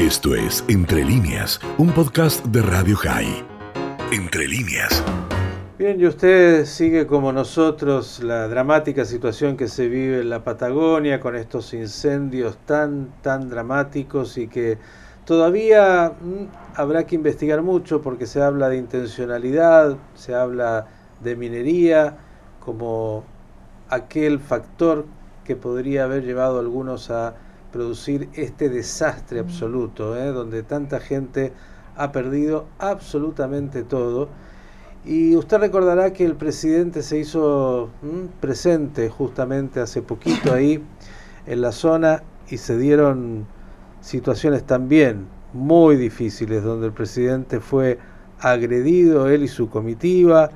Esto es Entre líneas, un podcast de Radio High. Entre líneas. Bien, y usted sigue como nosotros la dramática situación que se vive en la Patagonia con estos incendios tan, tan dramáticos y que todavía mm, habrá que investigar mucho porque se habla de intencionalidad, se habla de minería como aquel factor que podría haber llevado a algunos a producir este desastre absoluto, ¿eh? donde tanta gente ha perdido absolutamente todo. Y usted recordará que el presidente se hizo presente justamente hace poquito ahí en la zona y se dieron situaciones también muy difíciles, donde el presidente fue agredido, él y su comitiva,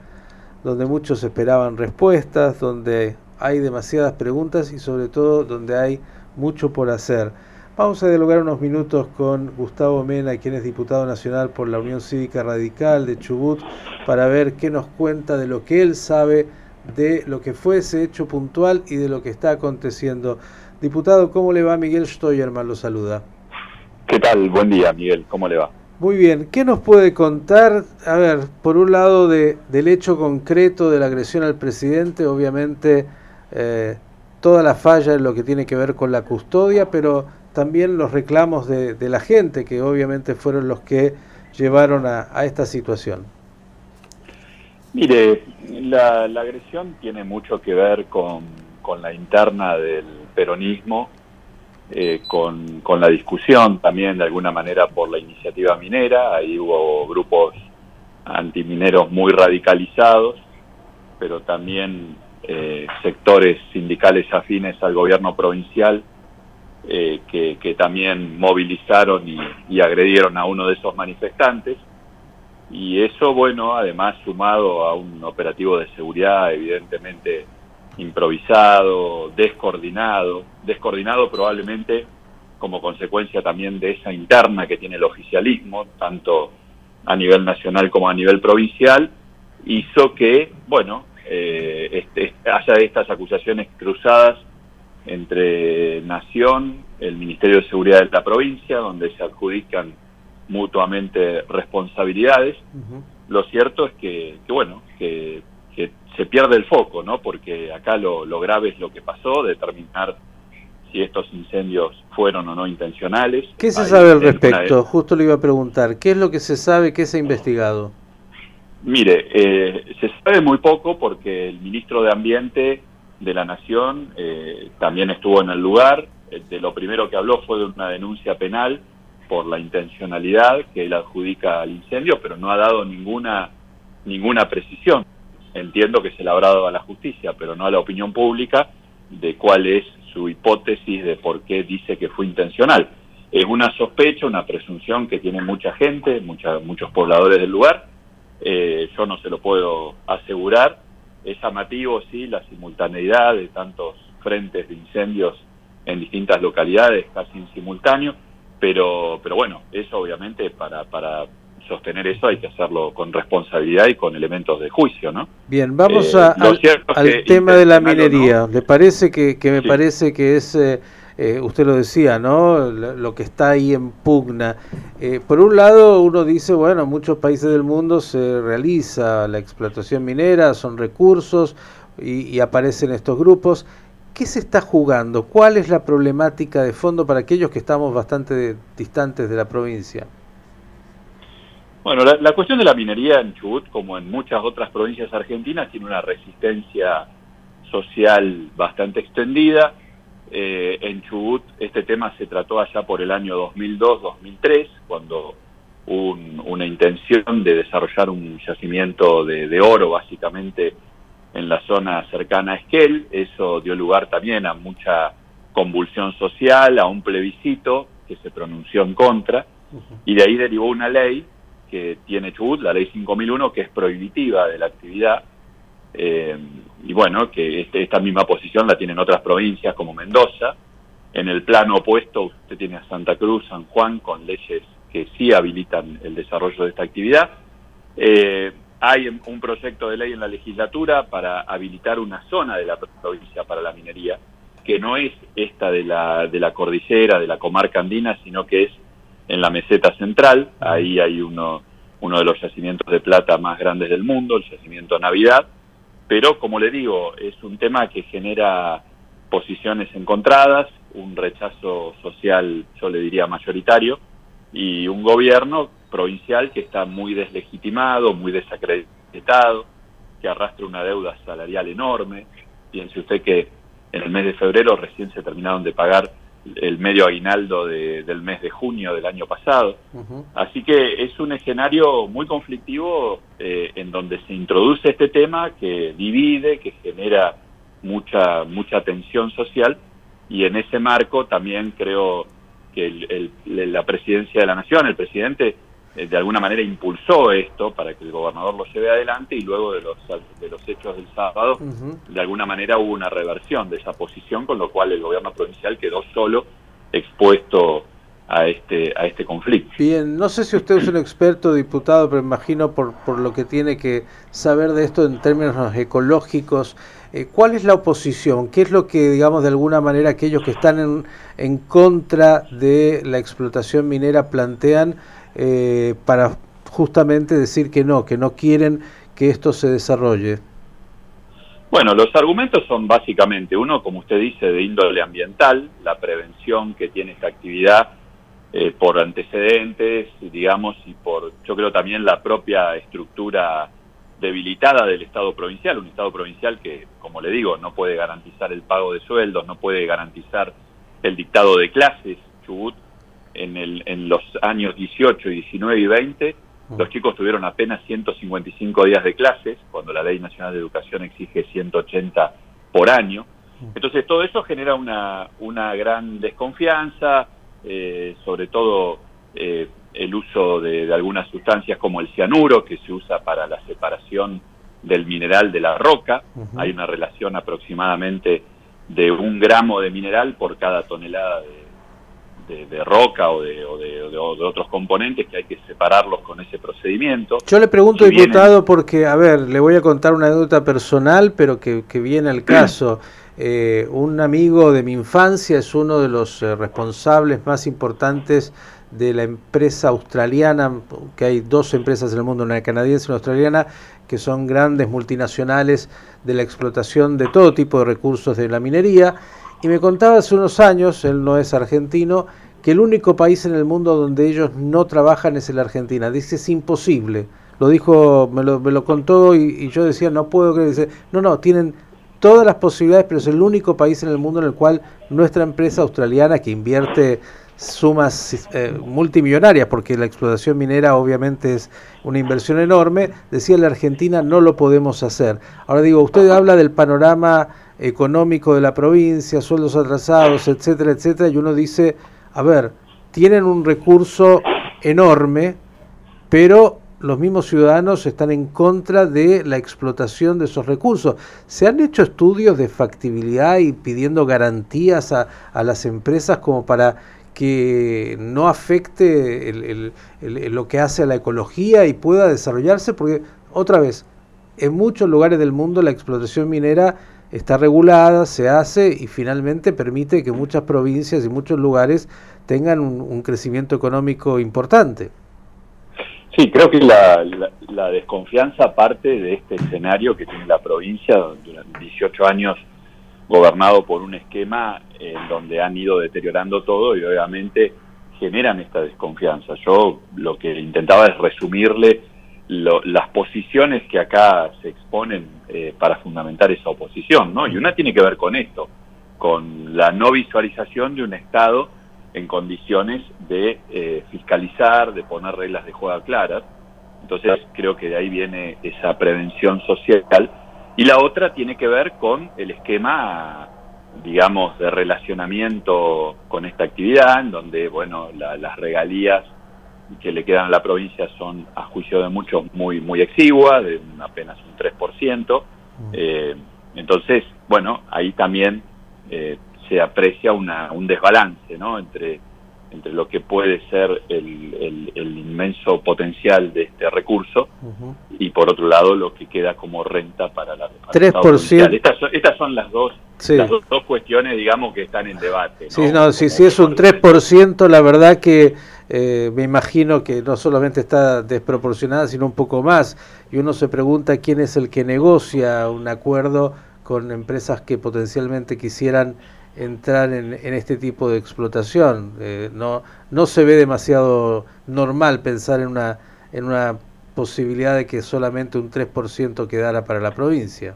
donde muchos esperaban respuestas, donde hay demasiadas preguntas y sobre todo donde hay mucho por hacer. Vamos a dialogar unos minutos con Gustavo Mena, quien es diputado nacional por la Unión Cívica Radical de Chubut, para ver qué nos cuenta de lo que él sabe de lo que fue ese hecho puntual y de lo que está aconteciendo. Diputado, ¿cómo le va? Miguel Steuerman lo saluda. ¿Qué tal? Buen día, Miguel. ¿Cómo le va? Muy bien. ¿Qué nos puede contar? A ver, por un lado, de, del hecho concreto de la agresión al presidente, obviamente eh, toda la falla en lo que tiene que ver con la custodia, pero también los reclamos de, la gente, que obviamente fueron los que llevaron a, esta situación. Mire, la, agresión tiene mucho que ver con, la interna del peronismo, eh, con, con, la discusión también de alguna manera por la iniciativa minera. Ahí hubo grupos antimineros muy radicalizados, pero también eh, sectores sindicales afines al gobierno provincial eh, que, también movilizaron y, agredieron a uno de esos manifestantes. Y eso, bueno, además sumado a un operativo de seguridad evidentemente improvisado, descoordinado, descoordinado probablemente como consecuencia también de esa interna que tiene el oficialismo, tanto a nivel nacional como a nivel provincial, hizo que, bueno, eh, este, haya estas acusaciones cruzadas entre Nación, el Ministerio de Seguridad de la provincia, donde se adjudican mutuamente responsabilidades. Lo cierto es que, bueno, que, se pierde el foco, ¿no? Porque acá lo, lo grave es lo que pasó, determinar si estos incendios fueron o no intencionales. ¿Qué se sabe al respecto? Justo le iba a preguntar. ¿Qué es lo que se sabe? ¿Qué se ha investigado? Mire, eh, se sabe muy poco porque el ministro de Ambiente de la Nación eh, también estuvo en el lugar. Eh, de lo primero que habló fue de una denuncia penal por la intencionalidad que él adjudica al incendio, pero no ha dado ninguna ninguna precisión. Entiendo que se le habrá dado a la justicia, pero no a la opinión pública de cuál es su hipótesis de por qué dice que fue intencional. Es una sospecha, una presunción que tiene mucha gente, muchos pobladores del lugar, eh, yo no se lo puedo asegurar. Es llamativo, sí, la simultaneidad de tantos frentes de incendios en distintas localidades, casi en simultáneo, pero, pero bueno, eso obviamente para, para sostener eso hay que hacerlo con responsabilidad y con elementos de juicio, ¿no? Bien, vamos eh, al, tema de la minería. ¿Le parece que, que me parece que es eh, eh, usted lo decía, ¿no? Lo, que está ahí en pugna. Eh, por un lado, uno dice, bueno, en muchos países del mundo se realiza la explotación minera, son recursos y, aparecen estos grupos. ¿Qué se está jugando? ¿Cuál es la problemática de fondo para aquellos que estamos bastante distantes de la provincia? Bueno, la, la, cuestión de la minería en Chubut, como en muchas otras provincias argentinas, tiene una resistencia social bastante extendida eh, en Chubut este tema se trató allá por el año 2002-2003, cuando hubo una intención de desarrollar un yacimiento de, oro básicamente en la zona cercana a Esquel. Eso dio lugar también a mucha convulsión social, a un plebiscito que se pronunció en contra, y de ahí derivó una ley que tiene Chubut, la ley 5001, que es prohibitiva de la actividad eh, y bueno, que este, esta misma posición la tienen otras provincias como Mendoza. En el plano opuesto usted tiene a Santa Cruz, San Juan, con leyes que sí habilitan el desarrollo de esta actividad. Eh, hay un proyecto de ley en la legislatura para habilitar una zona de la provincia para la minería, que no es esta de la, de la cordillera, de la comarca andina, sino que es en la meseta central, ahí hay uno, uno de los yacimientos de plata más grandes del mundo, el yacimiento Navidad, pero como le digo, es un tema que genera posiciones encontradas, un rechazo social, yo le diría mayoritario, y un gobierno provincial que está muy deslegitimado, muy desacreditado, que arrastra una deuda salarial enorme. Piense usted que en el mes de febrero recién se terminaron de pagar el medio aguinaldo del mes de junio del año pasado. Así que es un escenario muy conflictivo eh, en donde se introduce este tema que divide, que genera mucha, mucha tensión social y en ese marco también creo que la presidencia de la nación, el presidente, de alguna manera impulsó esto para que el gobernador lo lleve adelante y luego de los, de los hechos del sábado, de alguna manera hubo una reversión de esa posición, con lo cual el gobierno provincial quedó solo expuesto a este, a este conflicto. Bien, no sé si usted es un experto diputado, pero imagino por, por lo que tiene que saber de esto en términos ecológicos, eh, ¿cuál es la oposición? ¿Qué es lo que, digamos, de alguna manera aquellos que están en, en contra de la explotación minera plantean eh, para justamente decir que no, que no quieren que esto se desarrolle? Bueno, los argumentos son básicamente, uno, como usted dice, de índole ambiental, la prevención que tiene esta actividad eh, por antecedentes, digamos, y por, yo creo también la propia estructura debilitada del Estado provincial, un Estado provincial que, como le digo, no puede garantizar el pago de sueldos, no puede garantizar el dictado de clases. Chubut en, el, en los años 18, 19 y 20, mm. los chicos tuvieron apenas 155 días de clases, cuando la Ley Nacional de Educación exige 180 por año. Mm. Entonces todo eso genera una, una gran desconfianza, eh, sobre todo eh, el uso de, algunas sustancias como el cianuro, que se usa para la separación del mineral de la roca. Hay una relación aproximadamente de un gramo de mineral por cada tonelada de, roca o, de, otros componentes que hay que separarlos con ese procedimiento. Yo le pregunto, diputado, porque, a ver, le voy a contar una anécdota personal, pero que, viene al caso. Eh, un amigo de mi infancia es uno de los eh, responsables más importantes de la empresa australiana, que hay dos empresas en el mundo, una canadiense y una australiana, que son grandes multinacionales de la explotación de todo tipo de recursos de la minería. Y me contaba hace unos años, él no es argentino, que el único país en el mundo donde ellos no trabajan es la Argentina. Dice, es imposible. Lo dijo, me lo, me lo contó y, yo decía, no puedo creer. Dice, no, no, tienen todas las posibilidades, pero es el único país en el mundo en el cual nuestra empresa australiana que invierte sumas eh, multimillonarias, porque la explotación minera obviamente es una inversión enorme, decía la Argentina no lo podemos hacer. Ahora digo, usted habla del panorama económico de la provincia, sueldos atrasados, etcétera, etcétera, y uno dice, a ver, tienen un recurso enorme, pero los mismos ciudadanos están en contra de la explotación de esos recursos. ¿Se han hecho estudios de factibilidad y pidiendo garantías a, a las empresas como para que no afecte lo que hace a la ecología y pueda desarrollarse, porque otra vez, en muchos lugares del mundo la explotación minera está regulada, se hace y finalmente permite que muchas provincias y muchos lugares tengan un, crecimiento económico importante. Sí, creo que la, la, desconfianza parte de este escenario que tiene la provincia durante 18 años gobernado por un esquema en donde han ido deteriorando todo y obviamente generan esta desconfianza. Yo lo que intentaba es resumirle las posiciones que acá se exponen eh, para fundamentar esa oposición, ¿no? Y una tiene que ver con esto, con la no visualización de un Estado en condiciones de eh, fiscalizar, de poner reglas de juego claras. Entonces creo que de ahí viene esa prevención social y la otra tiene que ver con el esquema, digamos, de relacionamiento con esta actividad, en donde, bueno, las regalías que le quedan a la provincia son, a juicio de muchos, muy, muy exiguas, de apenas un 3%. Mm. Eh, entonces, bueno, ahí también eh, se aprecia una, un desbalance, ¿no?, entre entre lo que puede ser el, el, inmenso potencial de este recurso y por otro lado lo que queda como renta para la 3%. Estas, estas son las dos, las dos, cuestiones, digamos, que están en debate. ¿no? Sí, no, si, es un 3%, la verdad que eh, me imagino que no solamente está desproporcionada, sino un poco más. Y uno se pregunta quién es el que negocia un acuerdo con empresas que potencialmente quisieran entrar en, este tipo de explotación. Eh, no, no se ve demasiado normal pensar en una, en una posibilidad de que solamente un 3% quedara para la provincia.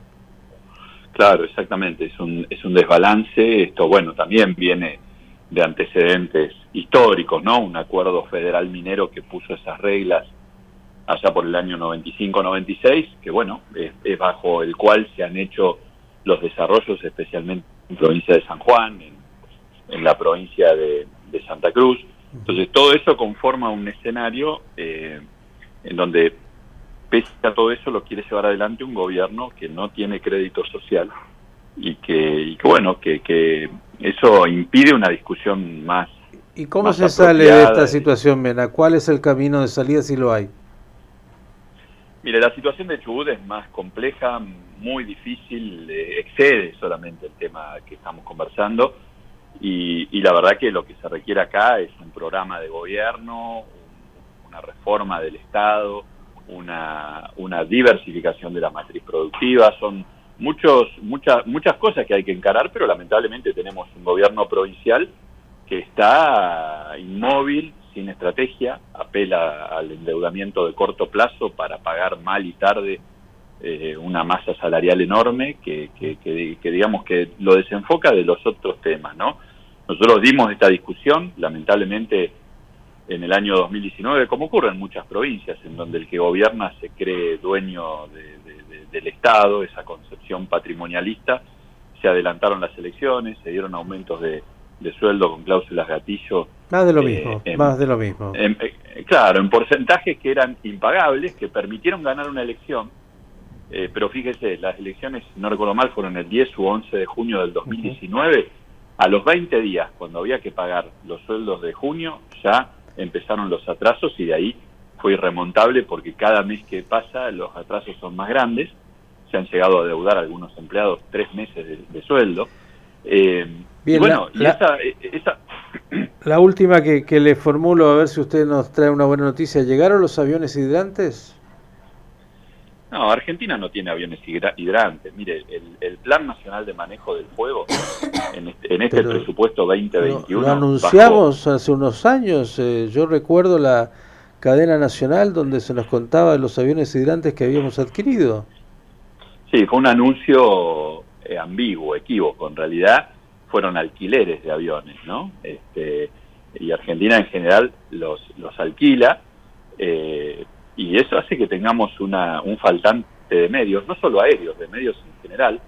Claro, exactamente, es un, es un desbalance. Esto, bueno, también viene de antecedentes históricos, ¿no? Un acuerdo federal minero que puso esas reglas allá por el año 95-96, que bueno, es, bajo el cual se han hecho los desarrollos, especialmente en la provincia de San Juan, en, la provincia de, Santa Cruz. Entonces, todo eso conforma un escenario eh, en donde, pese a todo eso, lo quiere llevar adelante un gobierno que no tiene crédito social y que, bueno, que, que eso impide una discusión más. ¿Y cómo se sale de esta situación, Mena? ¿Cuál es el camino de salida si lo hay? Mire, la situación de Chubut es más compleja, muy difícil, eh, excede solamente el tema que estamos conversando y, y, la verdad que lo que se requiere acá es un programa de gobierno, una reforma del Estado, una, una diversificación de la matriz productiva, son muchos, muchas, muchas cosas que hay que encarar, pero lamentablemente tenemos un gobierno provincial que está inmóvil, sin estrategia, apela al endeudamiento de corto plazo para pagar mal y tarde eh, una masa salarial enorme que, que, digamos que lo desenfoca de los otros temas, ¿no? Nosotros dimos esta discusión, lamentablemente en el año 2019, como ocurre en muchas provincias, en donde el que gobierna se cree dueño del Estado, esa concepción patrimonialista, se adelantaron las elecciones, se dieron aumentos de, sueldo con cláusulas gatillo. Más de lo eh, mismo, más de lo mismo. Eh, claro, en porcentajes que eran impagables, que permitieron ganar una elección, eh, pero fíjese, las elecciones, no recuerdo mal, fueron el 10 u 11 de junio del 2019. A los 20 días, cuando había que pagar los sueldos de junio, ya empezaron los atrasos y de ahí fue irremontable porque cada mes que pasa los atrasos son más grandes. Se han llegado a deudar algunos empleados tres meses de, sueldo. Eh, Bien, bueno, la, esa, la última que, que, le formulo, a ver si usted nos trae una buena noticia. ¿Llegaron los aviones hidrantes? No, Argentina no tiene aviones hidrantes. Mire, el, Plan Nacional de Manejo del Fuego, en este, este presupuesto 2021... Lo, anunciamos hace unos años. Eh, yo recuerdo la cadena nacional donde se nos contaba los aviones hidrantes que habíamos adquirido. Sí, fue un anuncio eh, ambiguo, equívoco. En realidad fueron alquileres de aviones, ¿no? Este, y Argentina en general los, los alquila. Eh, y eso hace que tengamos una, un faltante de medios, no solo aéreos, de medios en general.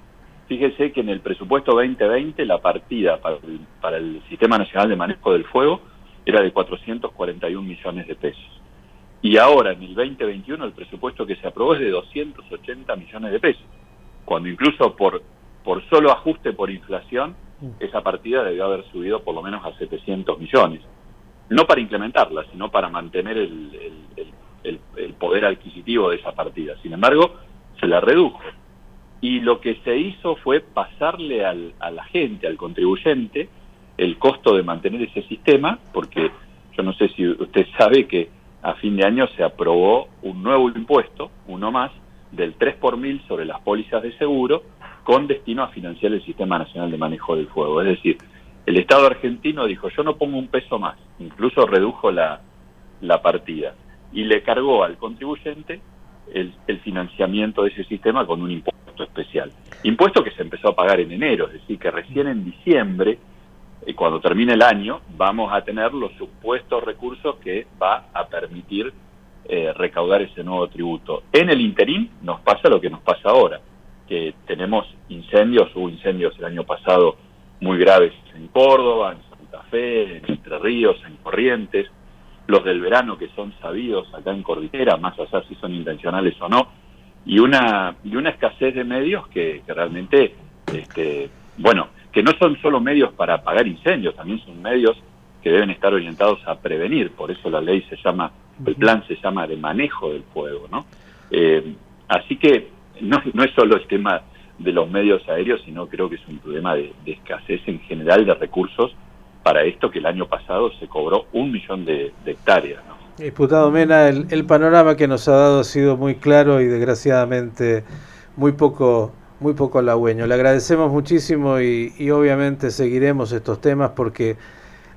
Fíjese que en el presupuesto 2020 la partida para el, para el Sistema Nacional de Manejo del Fuego era de 441 millones de pesos. Y ahora, en el 2021, el presupuesto que se aprobó es de 280 millones de pesos, cuando incluso por, por solo ajuste por inflación, esa partida debió haber subido por lo menos a 700 millones. No para incrementarla, sino para mantener el, el el, poder adquisitivo de esa partida. Sin embargo, se la redujo. Y lo que se hizo fue pasarle al, a la gente, al contribuyente, el costo de mantener ese sistema, porque yo no sé si usted sabe que a fin de año se aprobó un nuevo impuesto, uno más, del 3 por mil sobre las pólizas de seguro, con destino a financiar el Sistema Nacional de Manejo del Fuego. Es decir, el Estado argentino dijo, yo no pongo un peso más, incluso redujo la, la partida y le cargó al contribuyente el, financiamiento de ese sistema con un impuesto especial. Impuesto que se empezó a pagar en enero, es decir, que recién en diciembre, eh, cuando termine el año, vamos a tener los supuestos recursos que va a permitir eh, recaudar ese nuevo tributo. En el interín nos pasa lo que nos pasa ahora, que tenemos incendios, hubo incendios el año pasado muy graves en Córdoba, en Santa Fe, en Entre Ríos, en Corrientes, los del verano que son sabidos acá en Cordillera, más allá si son intencionales o no, y una, y una escasez de medios que, realmente, este, bueno, que no son solo medios para apagar incendios, también son medios que deben estar orientados a prevenir, por eso la ley se llama, el plan se llama de manejo del fuego, ¿no? Eh, así que no, no es solo el tema de los medios aéreos, sino creo que es un problema de, de escasez en general de recursos para esto que el año pasado se cobró un millón de, hectáreas. Diputado Mena, el, panorama que nos ha dado ha sido muy claro y desgraciadamente muy poco muy poco halagüeño. Le agradecemos muchísimo y, y, obviamente seguiremos estos temas porque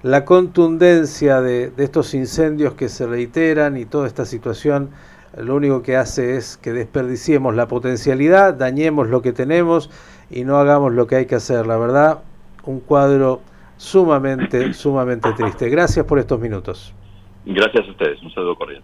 la contundencia de, de, estos incendios que se reiteran y toda esta situación lo único que hace es que desperdiciemos la potencialidad, dañemos lo que tenemos y no hagamos lo que hay que hacer. La verdad, un cuadro sumamente, sumamente triste. Gracias por estos minutos. Gracias a ustedes. Un saludo cordial.